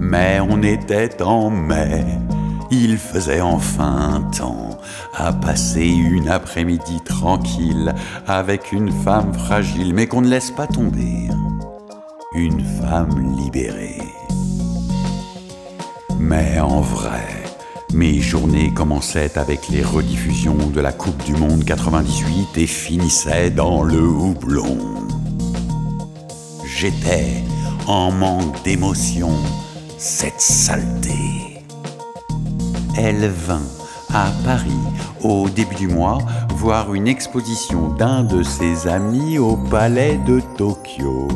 Mais on était en mai, il faisait enfin temps à passer une après-midi tranquille avec une femme fragile mais qu'on ne laisse pas tomber, une femme libérée. Mais en vrai, mes journées commençaient avec les rediffusions de la Coupe du Monde 98 et finissaient dans le houblon. J'étais en manque d'émotion cette saleté. Elle vint à Paris au début du mois voir une exposition d'un de ses amis au palais de Tokyo.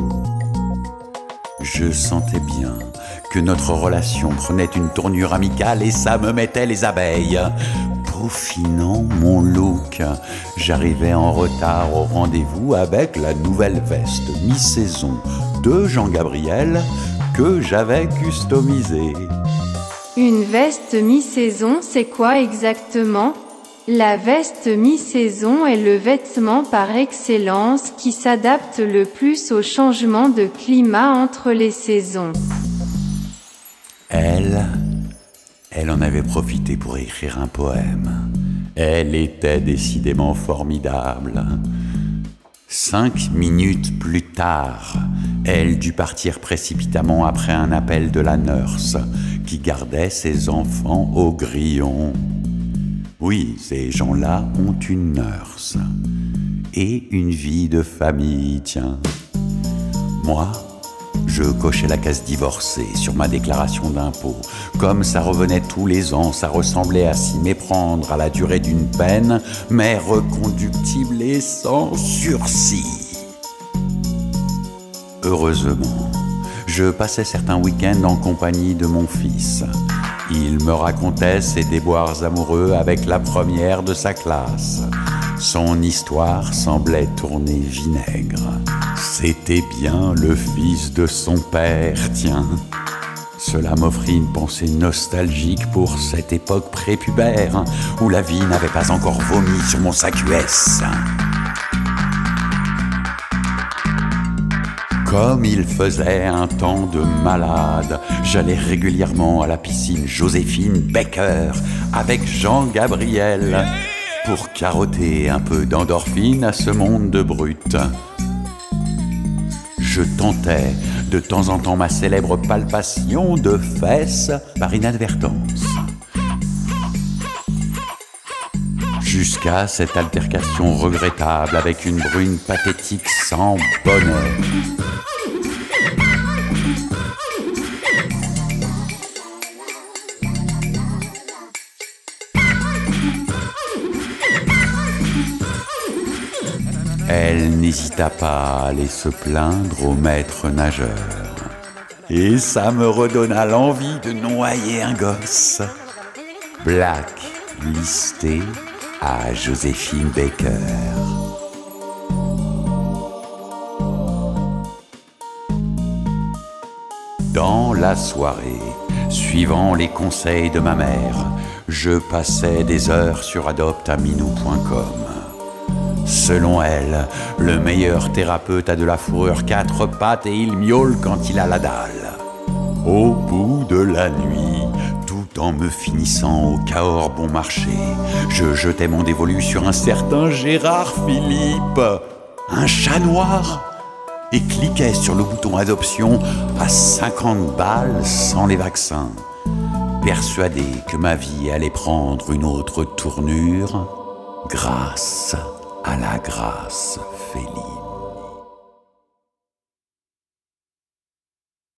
Je sentais bien que notre relation prenait une tournure amicale et ça me mettait les abeilles. Peaufinant mon look, j'arrivais en retard au rendez-vous avec la nouvelle veste mi-saison de Jean-Gabriel que j'avais customisé. Une veste mi-saison, c'est quoi exactement? La veste mi-saison est le vêtement par excellence qui s'adapte le plus au changement de climat entre les saisons. Elle, elle en avait profité pour écrire un poème. Elle était décidément formidable. Cinq minutes plus tard, elle dut partir précipitamment après un appel de la nurse qui gardait ses enfants au grillon. Oui, ces gens-là ont une nurse et une vie de famille, tiens. Moi, je cochais la case divorcée sur ma déclaration d'impôt. Comme ça revenait tous les ans, ça ressemblait à s'y méprendre à la durée d'une peine, mais reconductible et sans sursis. Heureusement, je passais certains week-ends en compagnie de mon fils. Il me racontait ses déboires amoureux avec la première de sa classe. Son histoire semblait tourner vinaigre. C'était bien le fils de son père, tiens. Cela m'offrit une pensée nostalgique pour cette époque prépubère où la vie n'avait pas encore vomi sur mon sac US. Comme il faisait un temps de malade, j'allais régulièrement à la piscine Joséphine Becker avec Jean-Gabriel pour carotter un peu d'endorphine à ce monde de brutes. Je tentais de temps en temps ma célèbre palpation de fesses par inadvertance. Jusqu'à cette altercation regrettable avec une brune pathétique sans bonheur. Elle n'hésita pas à aller se plaindre au maître nageur. Et ça me redonna l'envie de noyer un gosse. Black listé à Joséphine Baker. Dans la soirée, suivant les conseils de ma mère, je passais des heures sur adoptaminou.com. Selon elle, le meilleur thérapeute a de la fourrure quatre pattes et il miaule quand il a la dalle. Au bout de la nuit, tout en me finissant au Cahors bon marché, je jetais mon dévolu sur un certain Gérard Philippe, un chat noir, et cliquais sur le bouton adoption à 50 balles sans les vaccins, persuadé que ma vie allait prendre une autre tournure grâce à la grâce féline.